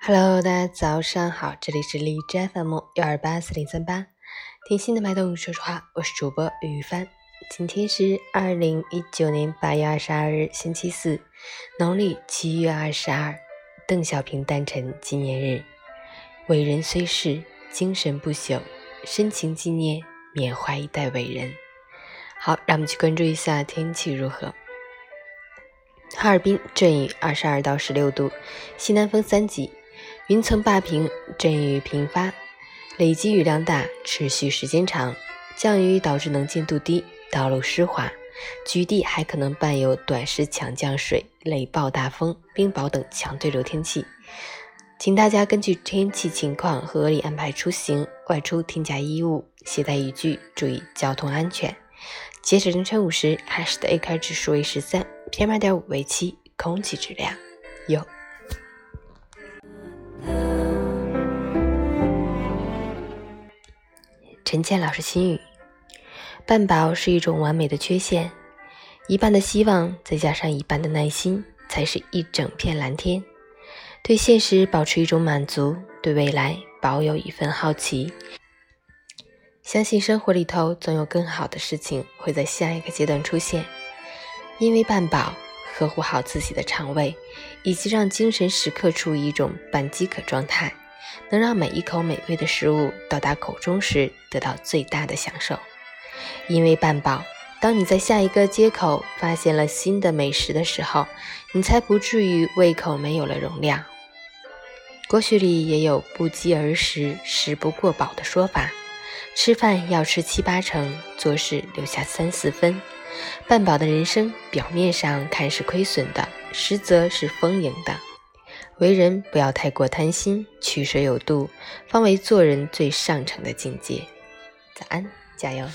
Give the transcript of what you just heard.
Hello，大家早上好，这里是荔枝 FM 幺二八四零三八，听心的脉动，说实话，我是主播于帆。今天是二零一九年八月二十二日，星期四，农历七月二十二，邓小平诞辰纪念日。伟人虽逝，精神不朽，深情纪念，缅怀一代伟人。好，让我们去关注一下天气如何。哈尔滨阵雨，二十二到十六度，西南风三级。云层霸屏，阵雨频发，累积雨量大，持续时间长，降雨导致能见度低，道路湿滑，局地还可能伴有短时强降水、雷暴大风、冰雹等强对流天气，请大家根据天气情况合理安排出行，外出添加衣物，携带雨具，注意交通安全。截止凌晨五时，海市的 AQI 指数为十三，PM 二点五为七，空气质量优。陈倩老师心语：半饱是一种完美的缺陷，一半的希望再加上一半的耐心，才是一整片蓝天。对现实保持一种满足，对未来保有一份好奇，相信生活里头总有更好的事情会在下一个阶段出现。因为半饱，呵护好自己的肠胃，以及让精神时刻处于一种半饥渴状态。能让每一口美味的食物到达口中时得到最大的享受，因为半饱，当你在下一个街口发现了新的美食的时候，你才不至于胃口没有了容量。国学里也有“不饥而食，食不过饱”的说法，吃饭要吃七八成，做事留下三四分。半饱的人生表面上看是亏损的实则是丰盈的。为人不要太过贪心取舍有度方为做人最上乘的境界。早安加油。